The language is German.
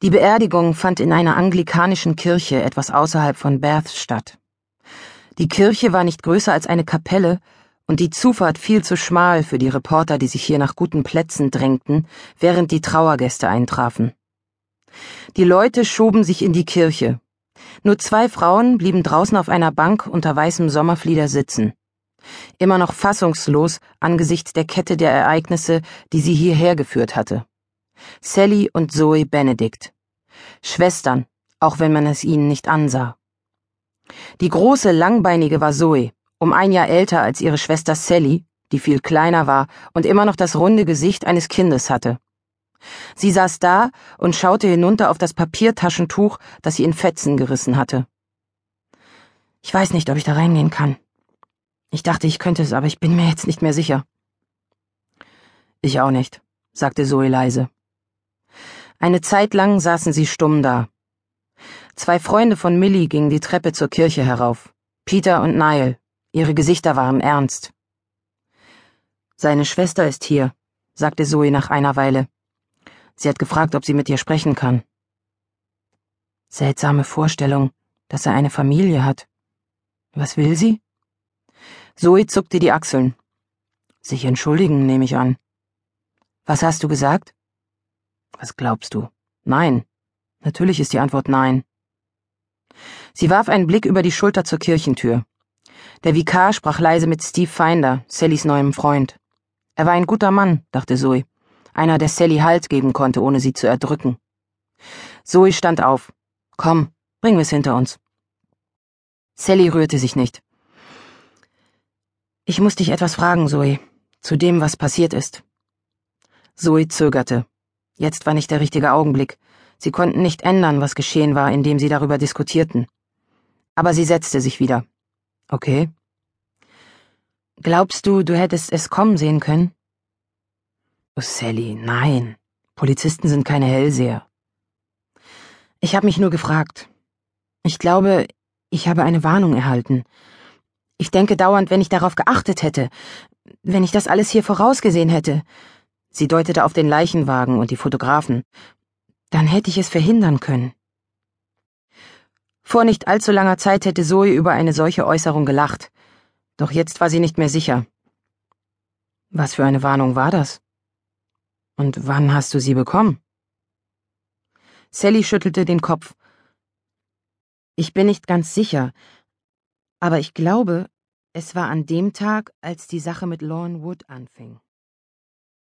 Die Beerdigung fand in einer anglikanischen Kirche etwas außerhalb von Bath statt. Die Kirche war nicht größer als eine Kapelle und die Zufahrt viel zu schmal für die Reporter, die sich hier nach guten Plätzen drängten, während die Trauergäste eintrafen. Die Leute schoben sich in die Kirche. Nur zwei Frauen blieben draußen auf einer Bank unter weißem Sommerflieder sitzen. Immer noch fassungslos angesichts der Kette der Ereignisse, die sie hierher geführt hatte. Sally und Zoe Benedict. Schwestern, auch wenn man es ihnen nicht ansah. Die große Langbeinige war Zoe, um ein Jahr älter als ihre Schwester Sally, die viel kleiner war und immer noch das runde Gesicht eines Kindes hatte. Sie saß da und schaute hinunter auf das Papiertaschentuch, das sie in Fetzen gerissen hatte. Ich weiß nicht, ob ich da reingehen kann. Ich dachte, ich könnte es, aber ich bin mir jetzt nicht mehr sicher. Ich auch nicht, sagte Zoe leise. Eine Zeit lang saßen sie stumm da. Zwei Freunde von Millie gingen die Treppe zur Kirche herauf. Peter und Niall. Ihre Gesichter waren ernst. Seine Schwester ist hier, sagte Zoe nach einer Weile. Sie hat gefragt, ob sie mit ihr sprechen kann. Seltsame Vorstellung, dass er eine Familie hat. Was will sie? Zoe zuckte die Achseln. Sich entschuldigen, nehme ich an. Was hast du gesagt? Was glaubst du? Nein. Natürlich ist die Antwort nein. Sie warf einen Blick über die Schulter zur Kirchentür. Der Vikar sprach leise mit Steve Finder, Sallys neuem Freund. Er war ein guter Mann, dachte Zoe. Einer, der Sally Halt geben konnte, ohne sie zu erdrücken. Zoe stand auf. Komm, bringen es hinter uns. Sally rührte sich nicht. Ich muss dich etwas fragen, Zoe, zu dem, was passiert ist. Zoe zögerte. Jetzt war nicht der richtige Augenblick. Sie konnten nicht ändern, was geschehen war, indem sie darüber diskutierten. Aber sie setzte sich wieder. Okay. Glaubst du, du hättest es kommen sehen können? Oh, Sally, nein. Polizisten sind keine Hellseher. Ich habe mich nur gefragt. Ich glaube, ich habe eine Warnung erhalten. Ich denke dauernd, wenn ich darauf geachtet hätte, wenn ich das alles hier vorausgesehen hätte, Sie deutete auf den Leichenwagen und die Fotografen. Dann hätte ich es verhindern können. Vor nicht allzu langer Zeit hätte Zoe über eine solche Äußerung gelacht, doch jetzt war sie nicht mehr sicher. Was für eine Warnung war das? Und wann hast du sie bekommen? Sally schüttelte den Kopf. Ich bin nicht ganz sicher, aber ich glaube, es war an dem Tag, als die Sache mit Lorne Wood anfing.